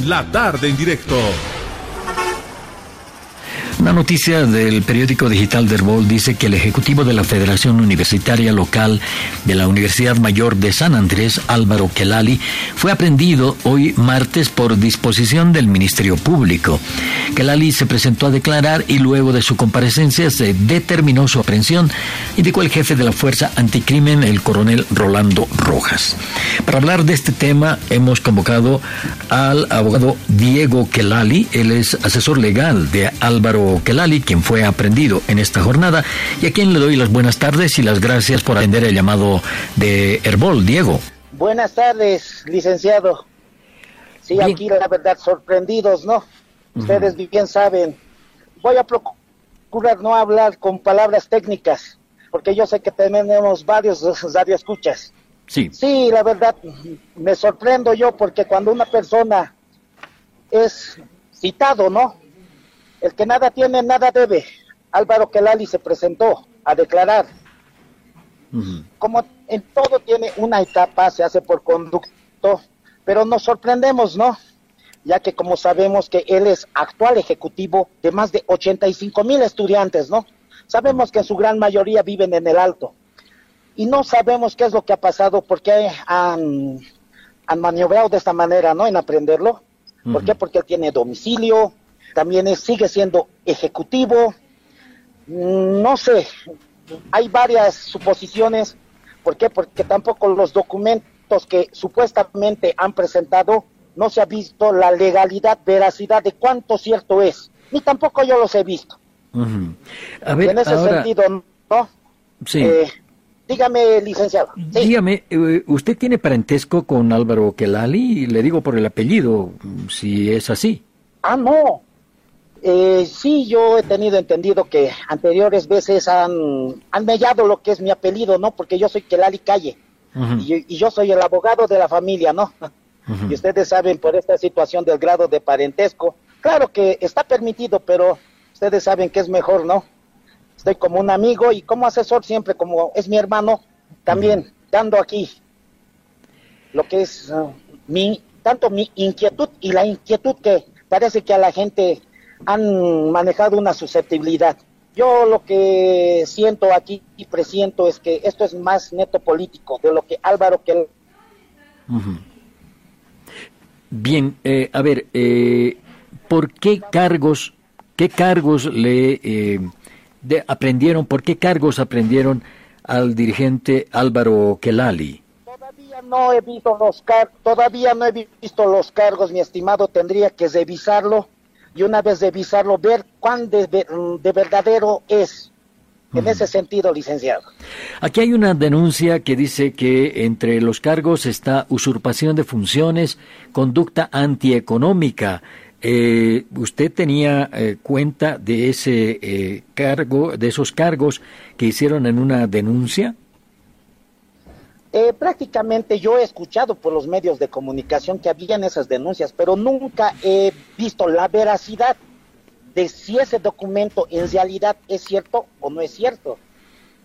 La tarde en directo. Una noticia del periódico digital de Herbol dice que el ejecutivo de la Federación Universitaria Local de la Universidad Mayor de San Andrés, Álvaro Kelali, fue aprendido hoy martes por disposición del Ministerio Público. Kelali se presentó a declarar y luego de su comparecencia se determinó su aprehensión, indicó el jefe de la Fuerza Anticrimen, el coronel Rolando Rojas. Para hablar de este tema hemos convocado al abogado Diego Kelali, él es asesor legal de Álvaro Kelali, quien fue aprendido en esta jornada, y a quien le doy las buenas tardes y las gracias por atender el llamado de Herbol. Diego. Buenas tardes, licenciado. Sí, aquí la verdad, sorprendidos, ¿no? Ustedes bien saben. Voy a procurar no hablar con palabras técnicas, porque yo sé que tenemos varios radioescuchas. Sí. Sí, la verdad, me sorprendo yo porque cuando una persona es citado, ¿no? El que nada tiene, nada debe. Álvaro Kelali se presentó a declarar. Como en todo tiene una etapa, se hace por conducto, pero nos sorprendemos, ¿no? Ya que como sabemos que él es actual ejecutivo de más de 85 mil estudiantes, ¿no? Sabemos que en su gran mayoría viven en el alto. Y no sabemos qué es lo que ha pasado, por qué han, han maniobrado de esta manera, ¿no? En aprenderlo. ¿Por qué? Porque él tiene domicilio, también sigue siendo ejecutivo, no sé, hay varias suposiciones, ¿por qué? Porque tampoco los documentos que supuestamente han presentado no se ha visto la legalidad, veracidad de cuánto cierto es, ni tampoco yo los he visto. A ver, en ese sentido, ¿no? Sí. Eh, dígame, licenciado. Dígame, eh, ¿usted tiene parentesco con Álvaro Kelali? Le digo por el apellido, si es así. Ah, no, eh, sí, yo he tenido entendido que anteriores veces han, han mellado lo que es mi apellido, ¿no? Porque yo soy Kelali Calle y, yo soy el abogado de la familia, ¿no? Y ustedes saben por esta situación del grado de parentesco, claro que está permitido, pero ustedes saben que es mejor, ¿no? Estoy como un amigo y como asesor siempre, como es mi hermano, también dando aquí lo que es uh, mi, tanto mi inquietud y la inquietud que parece que a la gente han manejado una susceptibilidad. Yo lo que siento aquí y presiento es que esto es más neto político de lo que Álvaro que... Bien, eh, a ver, eh, ¿por qué cargos, qué cargos le eh, aprendieron, por qué cargos aprendieron al dirigente Álvaro Kelali? Todavía no he visto los cargos, todavía no he visto los cargos, mi estimado, tendría que revisarlo y una vez revisarlo, ver cuán de, verdadero es. En ese sentido, licenciado. Aquí hay una denuncia que dice que entre los cargos está usurpación de funciones, conducta antieconómica. Eh, ¿Usted tenía eh, cuenta de ese eh, cargo, de esos cargos que hicieron en una denuncia? Eh, prácticamente yo he escuchado por los medios de comunicación que habían esas denuncias, pero nunca he visto la veracidad de si ese documento en realidad es cierto o no es cierto.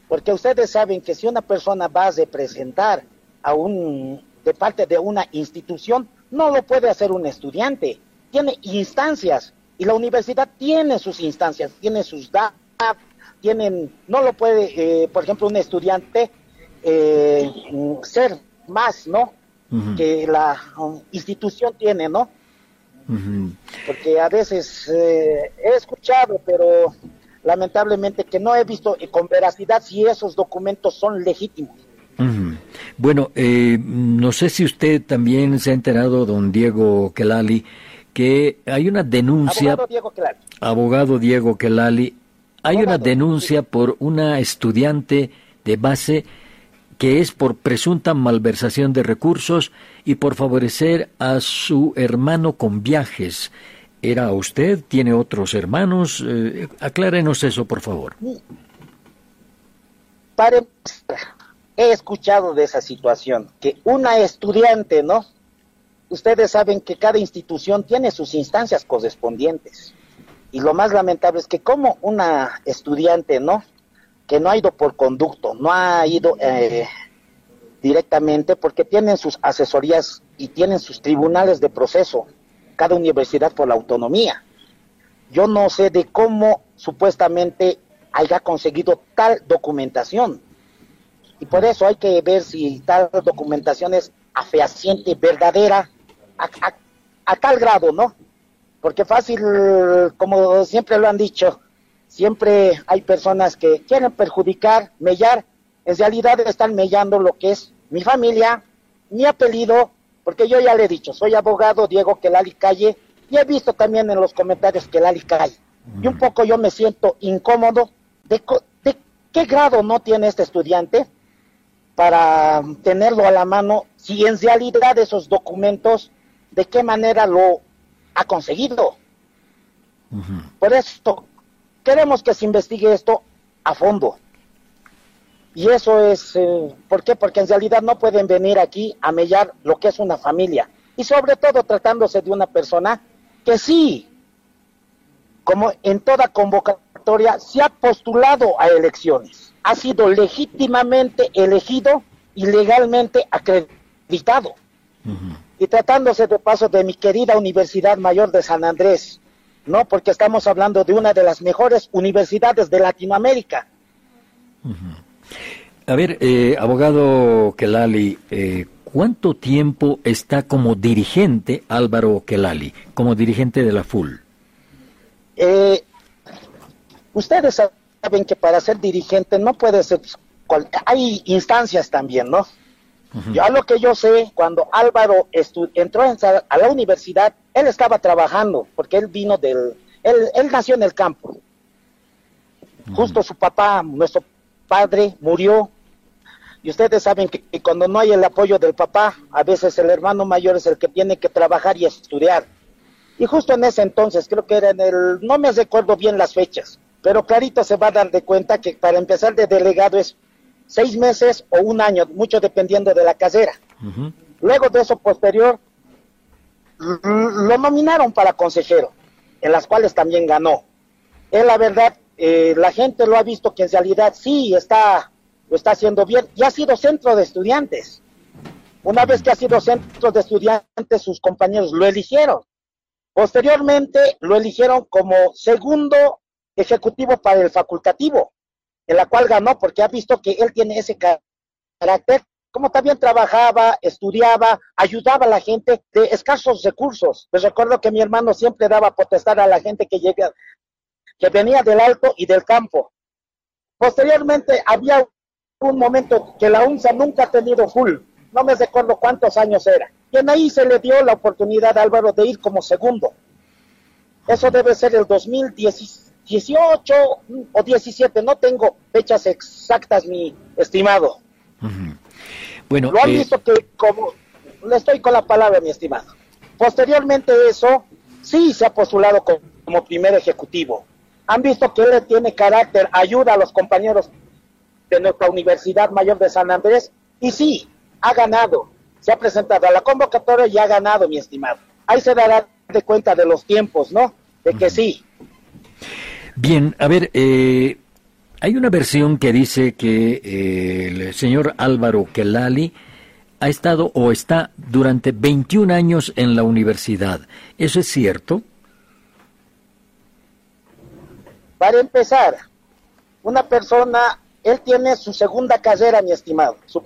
Porque ustedes saben que si una persona va a representar a un de parte de una institución, no lo puede hacer un estudiante. Tiene instancias y la universidad tiene sus instancias, tiene sus datos, tienen, no lo puede, eh, por ejemplo, un estudiante eh, ser más, ¿no? Que la um, institución tiene, ¿no? Porque a veces eh, he escuchado, pero lamentablemente que no he visto con veracidad si esos documentos son legítimos. Bueno, eh, no sé si usted también se ha enterado, don Diego Kelali, que hay una denuncia. Abogado Diego Kelali. Abogado Diego Kelali, hay una denuncia por una estudiante de base que es por presunta malversación de recursos y por favorecer a su hermano con viajes. ¿Era usted? ¿Tiene otros hermanos? Eh, aclárenos eso, por favor. he escuchado de esa situación, que una estudiante, ¿no? Ustedes saben que cada institución tiene sus instancias correspondientes. Y lo más lamentable es que como una estudiante, ¿no? Que no ha ido por conducto, no ha ido eh, directamente porque tienen sus asesorías y tienen sus tribunales de proceso. cada universidad por la autonomía. Yo no sé de cómo supuestamente haya conseguido tal documentación. Y por eso hay que ver si tal documentación es afehaciente, verdadera, a, tal grado, ¿no? Porque fácil, como siempre lo han dicho, siempre hay personas que quieren perjudicar, mellar, en realidad están mellando lo que es mi familia, mi apellido, porque yo ya le he dicho, soy abogado Diego Kelali Calle, y he visto también en los comentarios que Lali Calle. Y un poco yo me siento incómodo de, de qué grado no tiene este estudiante para tenerlo a la mano, si en realidad esos documentos, de qué manera lo ha conseguido. Por esto, queremos que se investigue esto a fondo. Y eso es, eh, ¿por qué? Porque en realidad no pueden venir aquí a mellar lo que es una familia. Y sobre todo tratándose de una persona que sí, como en toda convocatoria, se ha postulado a elecciones. Ha sido legítimamente elegido y legalmente acreditado. Y tratándose de paso de mi querida Universidad Mayor de San Andrés, ¿no? Porque estamos hablando de una de las mejores universidades de Latinoamérica. A ver, eh, abogado Kelali, eh, ¿cuánto tiempo está como dirigente Álvaro Kelali, como dirigente de la FUL? Eh, ustedes saben que para ser dirigente no puede ser, hay instancias también, ¿no? Yo a lo que yo sé, cuando Álvaro entró a la universidad, él estaba trabajando, porque él vino del, él, nació en el campo. Justo su papá, nuestro padre, murió y ustedes saben que, cuando no hay el apoyo del papá, a veces el hermano mayor es el que tiene que trabajar y estudiar. Y justo en ese entonces, creo que era en el, no me recuerdo bien las fechas, pero clarito se va a dar de cuenta que para empezar de delegado es seis meses o un año, mucho dependiendo de la casera. Luego de eso posterior, lo nominaron para consejero, en las cuales también ganó. Él, la verdad, eh, la gente lo ha visto que en realidad sí está lo está haciendo bien y ha sido centro de estudiantes. Una vez que ha sido centro de estudiantes, sus compañeros lo eligieron. Posteriormente lo eligieron como segundo ejecutivo para el facultativo, en la cual ganó porque ha visto que él tiene ese carácter, como también trabajaba, estudiaba, ayudaba a la gente de escasos recursos. Les recuerdo que mi hermano siempre daba potestad a la gente que llega, que venía del alto y del campo. Posteriormente había un momento que la UNSA nunca ha tenido full, no me recuerdo cuántos años era. Y en ahí se le dio la oportunidad a Álvaro de ir como segundo. Eso debe ser el 2018 o 17, no tengo fechas exactas, mi estimado. Bueno, lo han eh, visto que como le estoy con la palabra, mi estimado. Posteriormente eso, sí se ha postulado como, como primer ejecutivo. Han visto que él tiene carácter, ayuda a los compañeros de nuestra Universidad Mayor de San Andrés y sí, ha ganado. Se ha presentado a la convocatoria y ha ganado, mi estimado. Ahí se dará de cuenta de los tiempos, ¿no? De que sí. Bien, a ver, eh, hay una versión que dice que eh, el señor Álvaro Kelali ha estado o está durante 21 años en la universidad. ¿Eso es cierto? Para empezar, una persona él tiene su segunda carrera, mi estimado. Su,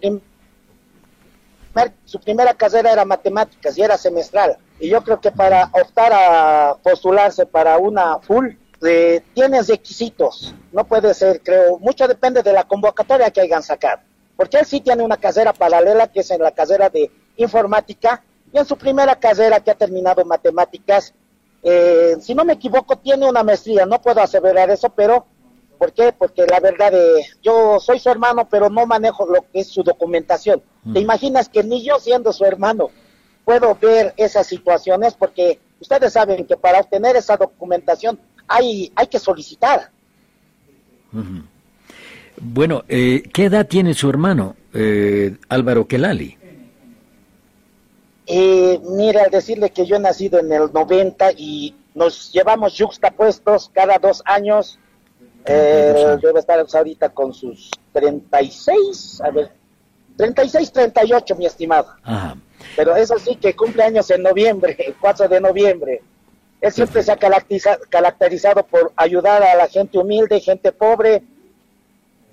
su primera carrera era matemáticas y era semestral. Y yo creo que para optar a postularse para una full, eh, tiene requisitos. No puede ser, creo, mucho depende de la convocatoria que hayan sacado. Porque él sí tiene una carrera paralela, que es en la carrera de informática, y en su primera carrera que ha terminado matemáticas, eh, si no me equivoco, tiene una maestría. No puedo aseverar eso, pero ¿Por qué? Porque la verdad, eh, yo soy su hermano, pero no manejo lo que es su documentación. ¿Te mm. imaginas que ni yo siendo su hermano puedo ver esas situaciones? Porque ustedes saben que para obtener esa documentación hay, hay que solicitar. Bueno, eh, ¿qué edad tiene su hermano, eh, Álvaro Kelali? Eh, mira, decirle que yo he nacido en el 90 y nos llevamos juxtapuestos cada dos años eh, debe estar ahorita con sus 36, a ver, 36, 38, mi estimado. Ajá. Pero eso sí que cumple años en noviembre, el 4 de noviembre. Él siempre se ha caracterizado por ayudar a la gente humilde, gente pobre.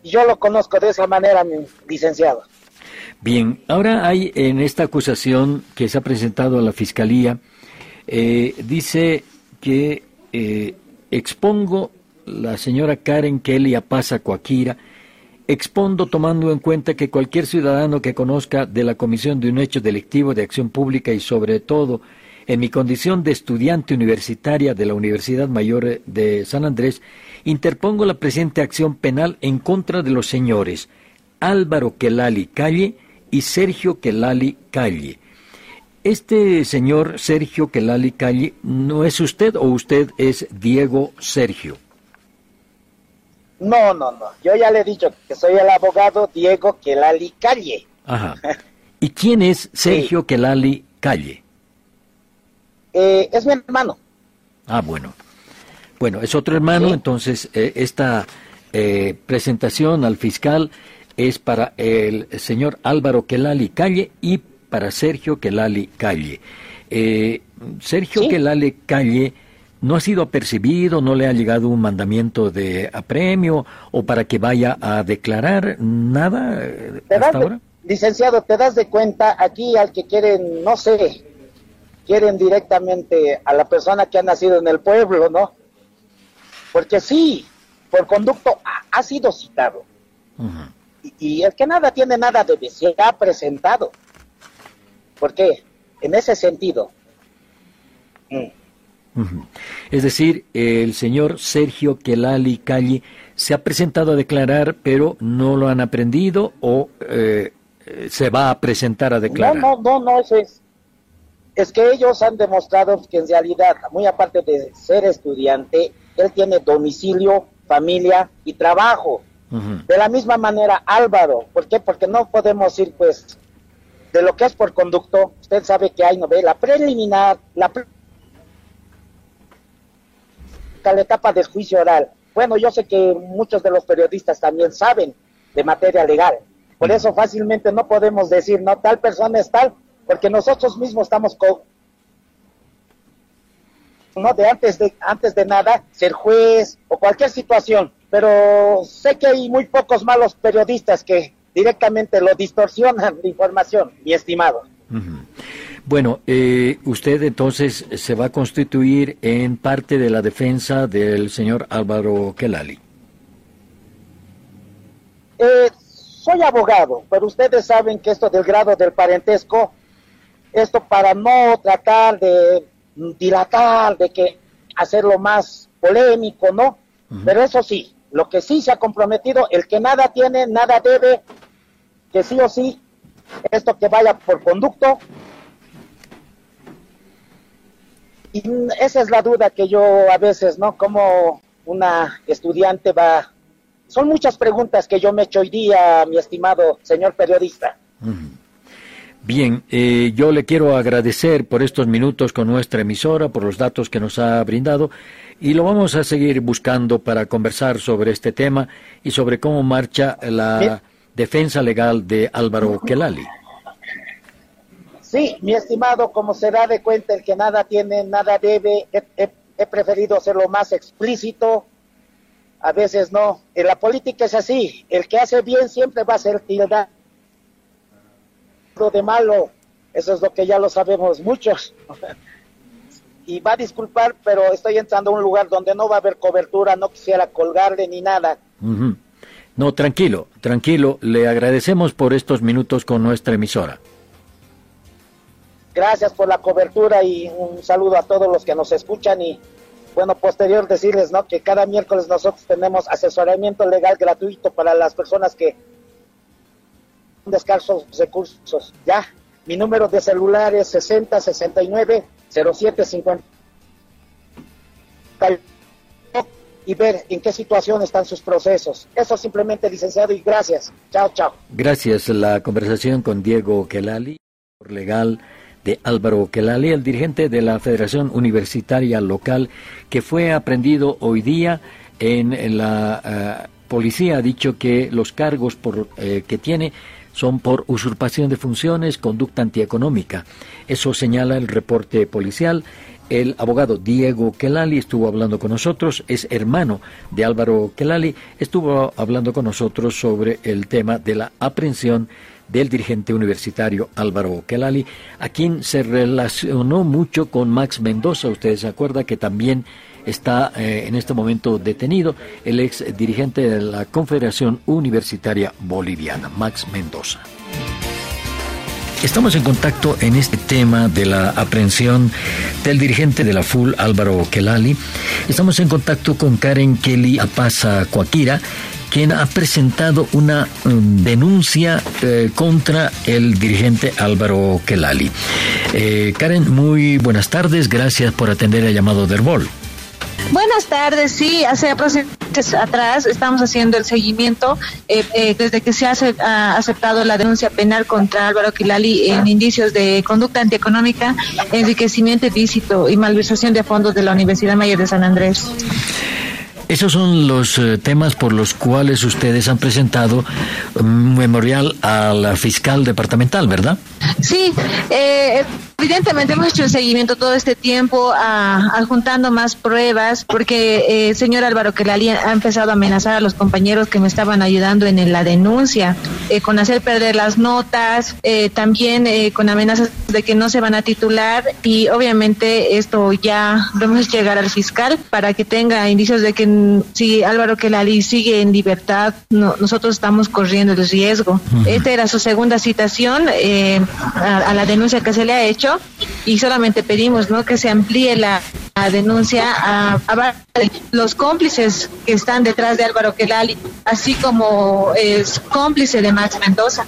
Y yo lo conozco de esa manera, mi licenciado. Bien, ahora hay en esta acusación que se ha presentado a la Fiscalía, eh, dice que eh, expongo la señora Karen Kelly Apaza Coaquira, expondo tomando en cuenta que cualquier ciudadano que conozca de la comisión de un hecho delictivo de acción pública y sobre todo en mi condición de estudiante universitaria de la Universidad Mayor de San Andrés, interpongo la presente acción penal en contra de los señores Álvaro Quelali Calle y Sergio Quelali Calle. Este señor Sergio Quelali Calle, ¿no es usted o usted es Diego Sergio? No, no, no. Yo ya le he dicho que soy el abogado Diego Quelali Calle. Ajá. ¿Y quién es Sergio Quelali Calle? Eh, es mi hermano. Ah, bueno. Bueno, es otro hermano, entonces eh, esta eh, presentación al fiscal es para el señor Álvaro Quelali Calle y para Sergio Quelali Calle. Sergio Quelali Calle no ha sido apercibido, no le ha llegado un mandamiento de apremio o para que vaya a declarar nada hasta ahora. licenciado, te das de cuenta aquí al que quieren, no sé, quieren directamente a la persona que ha nacido en el pueblo, ¿no? Porque sí, por conducto ha, sido citado. y, el que nada tiene nada de se ha presentado. ¿Por qué? En ese sentido. Mm. Es decir, el señor Sergio Kelali Calle se ha presentado a declarar, pero no lo han aprendido o eh, se va a presentar a declarar. No, no, no, no, eso es es que ellos han demostrado que en realidad, muy aparte de ser estudiante, él tiene domicilio, familia y trabajo. De la misma manera, Álvaro, ¿por qué? Porque no podemos ir, pues, de lo que es por conducto, usted sabe que hay novela preliminar, la, la etapa de juicio oral. Bueno, yo sé que muchos de los periodistas también saben de materia legal. Por eso fácilmente no podemos decir, no, tal persona es tal, porque nosotros mismos estamos con no de antes de antes de nada ser juez o cualquier situación, pero sé que hay muy pocos malos periodistas que directamente lo distorsionan de información, mi estimado. Bueno, eh, usted entonces se va a constituir en parte de la defensa del señor Álvaro Kelali. Eh, soy abogado, pero ustedes saben que esto del grado del parentesco esto para no tratar de dilatar, de que hacerlo más polémico, ¿no? Pero eso sí, lo que sí se ha comprometido, el que nada tiene, nada debe, que sí o sí, esto que vaya por conducto. Y esa es la duda que yo a veces, ¿no? Como una estudiante va... Son muchas preguntas que yo me he hecho hoy día, mi estimado señor periodista. Bien, eh, yo le quiero agradecer por estos minutos con nuestra emisora, por los datos que nos ha brindado y lo vamos a seguir buscando para conversar sobre este tema y sobre cómo marcha la defensa legal de Álvaro Kelali. Sí, mi estimado, como se da de cuenta, el que nada tiene, nada debe, he, he preferido hacerlo más explícito, a veces no. En la política es así, el que hace bien siempre va a ser tildado de malo. Eso es lo que ya lo sabemos muchos. y va a disculpar, pero estoy entrando a un lugar donde no va a haber cobertura, no quisiera colgarle ni nada. No, tranquilo, tranquilo. Le agradecemos por estos minutos con nuestra emisora. Gracias por la cobertura y un saludo a todos los que nos escuchan y bueno, posterior decirles, ¿no? Que cada miércoles nosotros tenemos asesoramiento legal gratuito para las personas que descarsos recursos. Ya, mi número de celular es 60 69 07 50 y ver en qué situación están sus procesos. Eso simplemente, licenciado, y gracias. Chao, chao. Gracias. La conversación con Diego Kelali, legal de Álvaro Kelali, el dirigente de la Federación Universitaria Local, que fue aprendido hoy día en la eh, policía. Ha dicho que los cargos por, eh, que tiene son por usurpación de funciones, conducta antieconómica. Eso señala el reporte policial. El abogado Diego Kelali estuvo hablando con nosotros, es hermano de Álvaro Kelali, estuvo hablando con nosotros sobre el tema de la aprehensión del dirigente universitario Álvaro Kelali, a quien se relacionó mucho con Max Mendoza. Ustedes se acuerdan que también está eh, en este momento detenido el ex dirigente de la Confederación Universitaria Boliviana, Max Mendoza. Estamos en contacto en este tema de la aprehensión del dirigente de la FUL, Álvaro Kelali. Estamos en contacto con Karen Kelly Apaza Coaquira, quien ha presentado una um, denuncia eh, contra el dirigente Álvaro Kelali. Eh, Karen, muy buenas tardes, gracias por atender el llamado del Herbol. Buenas tardes, sí, hace aproximadamente atrás estamos haciendo el seguimiento eh, eh, desde que se ha aceptado la denuncia penal contra Álvaro Quilali en indicios de conducta antieconómica, enriquecimiento ilícito y malversación de fondos de la Universidad Mayor de San Andrés. Esos son los eh, temas por los cuales ustedes han presentado un memorial a la fiscal departamental, ¿verdad? Sí, eh, Evidentemente hemos hecho el seguimiento todo este tiempo, adjuntando más pruebas, porque el eh, señor Álvaro Kelali ha empezado a amenazar a los compañeros que me estaban ayudando en, la denuncia, eh, con hacer perder las notas, eh, también con amenazas de que no se van a titular y obviamente esto ya vamos a llegar al fiscal para que tenga indicios de que si Álvaro Kelali sigue en libertad, nosotros estamos corriendo el riesgo. Esta era su segunda citación a la denuncia que se le ha hecho y solamente pedimos ¿no? que se amplíe la, denuncia a, los cómplices que están detrás de Álvaro Kelali, así como es cómplice de Max Mendoza.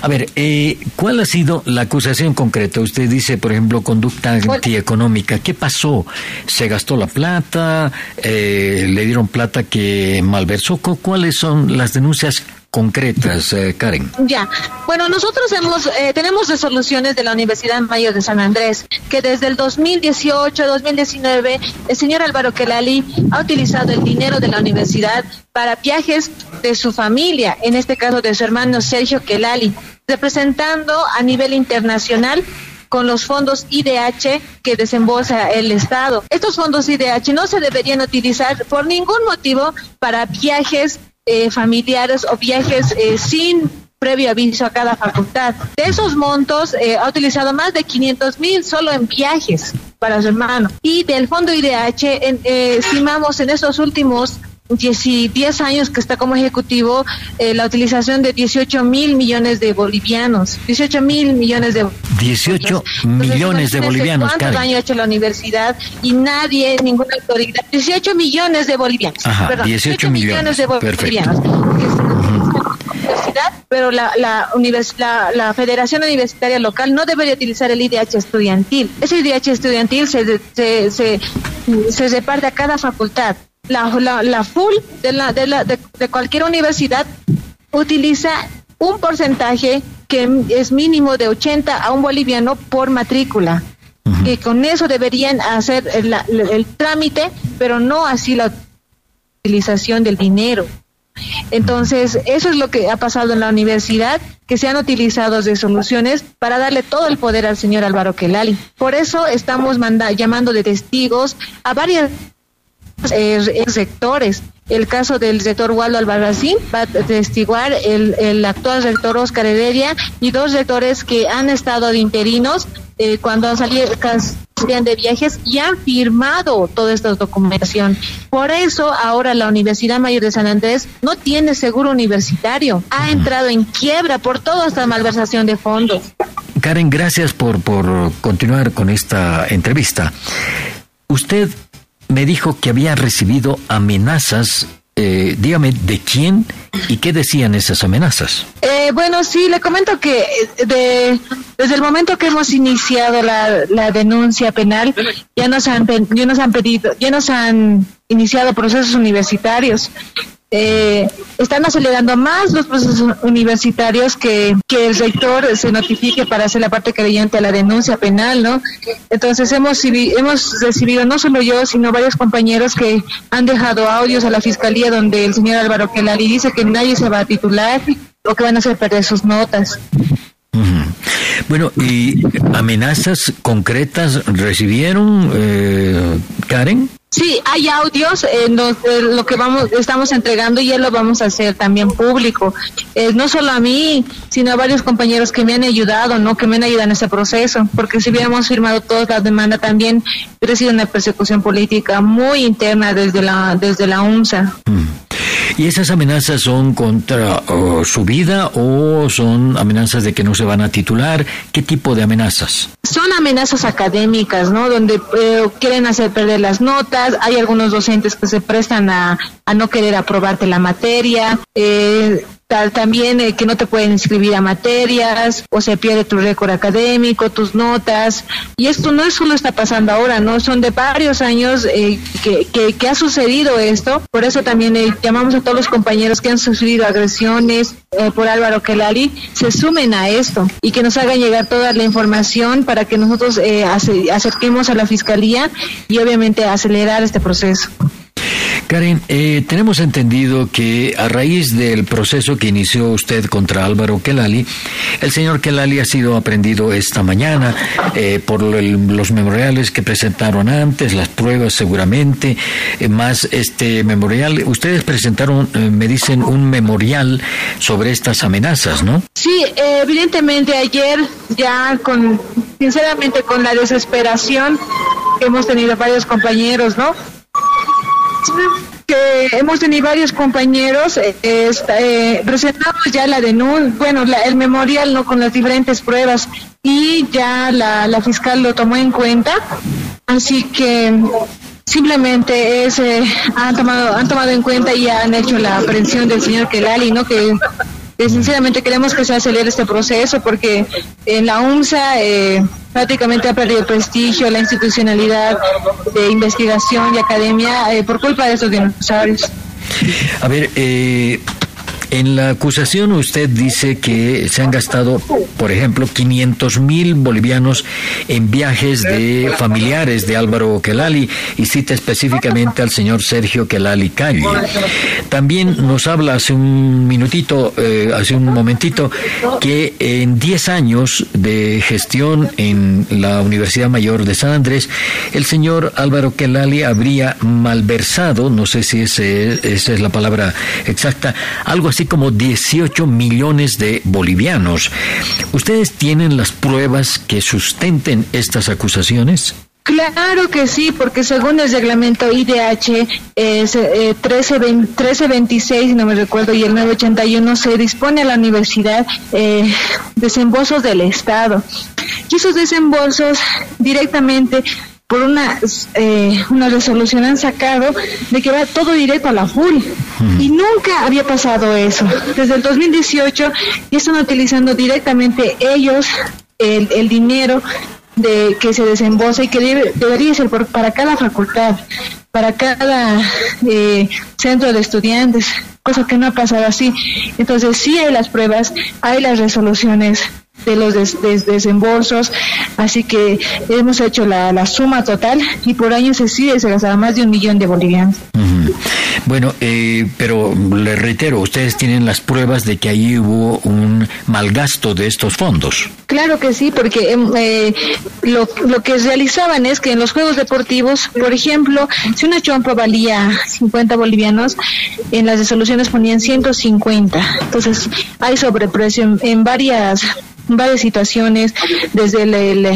A ver, eh, ¿cuál ha sido la acusación concreta? Usted dice, por ejemplo, conducta antieconómica. ¿Qué pasó? ¿Se gastó la plata? Eh, ¿Le dieron plata que malversó? ¿Cuáles son las denuncias concretas, eh, Karen? Ya, bueno, nosotros hemos, eh, tenemos resoluciones de la Universidad Mayor de San Andrés que desde el 2018-2019 el señor Álvaro Kelali ha utilizado el dinero de la universidad para viajes de su familia, en este caso de su hermano Sergio Kelali, representando a nivel internacional con los fondos IDH que desembolsa el Estado. Estos fondos IDH no se deberían utilizar por ningún motivo para viajes eh, familiares o viajes eh, sin previo aviso a cada facultad. De esos montos eh, ha utilizado más de 500 mil solo en viajes para su hermano. Y del fondo IDH estimamos en estos últimos 10, años que está como ejecutivo la utilización de 18 mil millones de bolivianos. 18 mil millones de 18 millones de bolivianos. ¿Cuánto daño ha hecho la universidad? Y nadie, ninguna autoridad. 18 millones de bolivianos. Ajá, 18, millones. de bolivianos. pero la, la, la, Federación Universitaria Local no debería utilizar el IDH estudiantil. Ese IDH estudiantil se, se, se, se reparte a cada facultad. La, la, la full de, la, de, la, de, de cualquier universidad utiliza un porcentaje que es mínimo de 80 a un boliviano por matrícula. Que con eso deberían hacer el, el, trámite, pero no así la utilización del dinero. Entonces, eso es lo que ha pasado en la universidad, que se han utilizado resoluciones para darle todo el poder al señor Álvaro Kelali. Por eso estamos llamando de testigos a varios eh, sectores el caso del rector Waldo Albarracín, va a testiguar el, el actual rector Oscar Heredia y dos rectores que han estado de interinos eh, cuando han salido de viajes y han firmado toda esta documentación. Por eso ahora la Universidad Mayor de San Andrés no tiene seguro universitario. Ha entrado en quiebra por toda esta malversación de fondos. Karen, gracias por, por continuar con esta entrevista. Usted me dijo que había recibido amenazas. Eh, dígame, ¿de quién y qué decían esas amenazas? Eh, bueno, sí, le comento que eh, de, desde el momento que hemos iniciado la, la denuncia penal, ya nos han, ya nos han pedido, ya nos han iniciado procesos universitarios eh, están acelerando más los procesos universitarios que, que el rector se notifique para hacer la parte creyente a la denuncia penal, ¿no? Entonces hemos, hemos recibido no solo yo, sino varios compañeros que han dejado audios a la fiscalía donde el señor Álvaro Kelali dice que nadie se va a titular, o que van a hacer perder sus notas. Bueno, ¿y amenazas concretas recibieron, eh, Karen? Sí, hay audios en donde lo que vamos estamos entregando y ya lo vamos a hacer también público. Eh, no solo a mí, sino a varios compañeros que me han ayudado, no que me han ayudado en este proceso, porque si hubiéramos firmado toda la demanda también hubiera sido una persecución política muy interna desde la desde la UNSA. Mm. ¿Y esas amenazas son contra su vida o son amenazas de que no se van a titular? ¿Qué tipo de amenazas? Son amenazas académicas, ¿no? Donde eh, quieren hacer perder las notas. Hay algunos docentes que se prestan a, a no querer aprobarte la materia. Eh, también eh, que no te pueden inscribir a materias o se pierde tu récord académico, tus notas. Y esto no es solo está pasando ahora, ¿no? Son de varios años eh, que, que, ha sucedido esto. Por eso también eh, llamamos a todos los compañeros que han sufrido agresiones por Álvaro Kelali, se sumen a esto y que nos hagan llegar toda la información para que nosotros acerquemos a la Fiscalía y obviamente acelerar este proceso. Karen, eh, tenemos entendido que a raíz del proceso que inició usted contra Álvaro Kelali, el señor Kelali ha sido aprendido esta mañana eh, por los memoriales que presentaron antes, las pruebas seguramente, eh, más este memorial. Ustedes presentaron, me dicen, un memorial sobre estas amenazas, ¿no? Sí, evidentemente ayer ya con, sinceramente, con la desesperación que hemos tenido varios compañeros, ¿no? Que hemos tenido varios compañeros, eh, eh, ya la denuncia, bueno, el memorial no con las diferentes pruebas y ya la, fiscal lo tomó en cuenta, así que simplemente es, eh, han tomado han tomado en cuenta y han hecho la aprehensión del señor Kelali, ¿no? Que sinceramente queremos que se acelere este proceso porque en la UNSA eh, prácticamente ha perdido prestigio, la institucionalidad de investigación y academia eh, por culpa de estos dinosaurios. A ver, eh, en la acusación usted dice que se han gastado, por ejemplo, 500 mil bolivianos en viajes de familiares de Álvaro Kelali y cita específicamente al señor Sergio Kelali Calle. También nos habla hace un minutito, eh, hace un momentito, que en 10 años de gestión en la Universidad Mayor de San Andrés, el señor Álvaro Kelali habría malversado, no sé si ese, esa es la palabra exacta, algo así como 18 millones de bolivianos. ¿Ustedes tienen las pruebas que sustenten estas acusaciones? Claro que sí, porque según el reglamento IDH eh, 1326, no me recuerdo, y el 981 se dispone a la universidad eh, desembolsos del Estado. Y esos desembolsos directamente por una, eh, una resolución han sacado de que va todo directo a la FUL. Y nunca había pasado eso. Desde el 2018 ya están utilizando directamente ellos el, el dinero de que se desembolsa y que debería ser por, para cada facultad, para cada eh, centro de estudiantes, cosa que no ha pasado así. Entonces sí hay las pruebas, hay las resoluciones, de los desembolsos, así que hemos hecho la, la, suma total y por año se sigue, se gastaba más de un millón de bolivianos. Bueno, eh, pero le reitero, ustedes tienen las pruebas de que ahí hubo un malgasto de estos fondos. Claro que sí, porque em, eh, lo, lo que realizaban es que en los juegos deportivos, por ejemplo, si una chompa valía 50 bolivianos, en las resoluciones ponían 150. Entonces, hay sobreprecio en varias varias situaciones, desde el,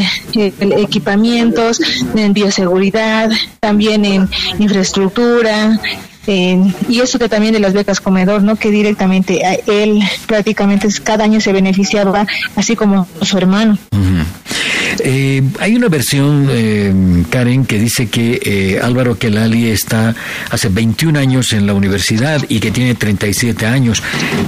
equipamientos, en bioseguridad, también en infraestructura, y eso que también de las becas comedor, ¿no? Que directamente él prácticamente cada año se beneficiaba, así como su hermano. Eh, hay una versión, eh, Karen, que dice que eh, Álvaro Kelali está hace 21 años en la universidad y que tiene 37 años.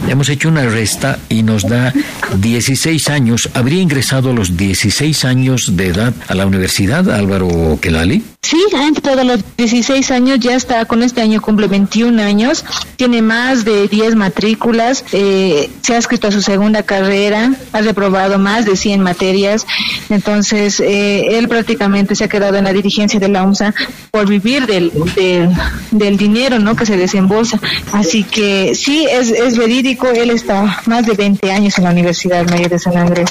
Hemos hecho una resta y nos da 16 años. ¿Habría ingresado a los 16 años de edad a la universidad, Álvaro Kelali? Sí, ha entrado a los 16 años, ya está, con este año cumple 21 años, tiene más de 10 matrículas, se ha escrito a su segunda carrera, ha reprobado más de 100 materias Entonces, eh, él prácticamente se ha quedado en la dirigencia de la UMSA por vivir del, del, dinero ¿no? que se desembolsa. Así que sí, es, es verídico, él está más de 20 años en la Universidad Mayor de San Andrés.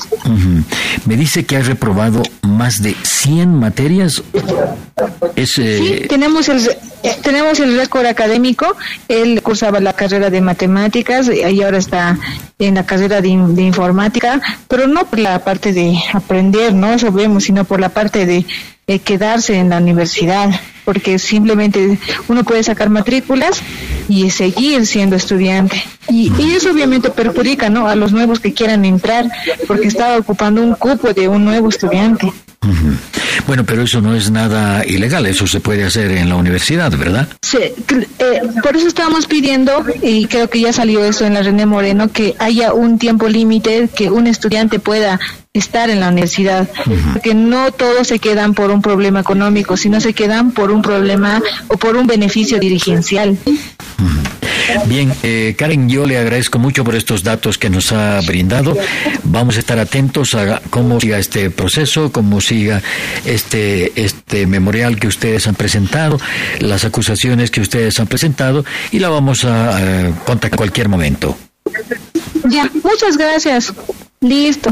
Me dice que ha reprobado más de 100 materias. Es, eh, Sí, tenemos el, tenemos el récord académico. Él cursaba la carrera de matemáticas y ahora está en la carrera de, informática, pero no por la parte de aprender, ¿no? Eso vemos, sino por la parte de, quedarse en la universidad, porque simplemente uno puede sacar matrículas y seguir siendo estudiante. Y, y, eso obviamente perjudica ¿no? a los nuevos que quieran entrar, porque estaba ocupando un cupo de un nuevo estudiante. Bueno, pero eso no es nada ilegal, eso se puede hacer en la universidad, ¿verdad? Sí, eh, por eso estábamos pidiendo, y creo que ya salió eso en la René Moreno, que haya un tiempo límite que un estudiante pueda estar en la universidad, porque no todos se quedan por un problema económico, sino se quedan por un problema o por un beneficio dirigencial. Bien, eh, Karen, yo le agradezco mucho por estos datos que nos ha brindado. Vamos a estar atentos a cómo siga este proceso, cómo siga este, este memorial que ustedes han presentado, las acusaciones que ustedes han presentado y la vamos a, contactar en cualquier momento. Ya, muchas gracias. Listo.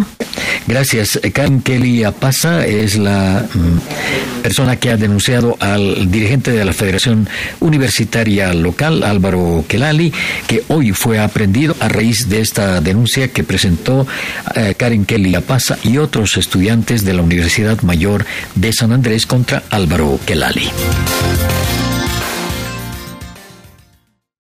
Gracias. Karen Kelly Apasa es la mm, persona que ha denunciado al dirigente de la Federación Universitaria Local, Álvaro Kelali, que hoy fue aprendido a raíz de esta denuncia que presentó eh, Karen Kelly Apasa y otros estudiantes de la Universidad Mayor de San Andrés contra Álvaro Kelali.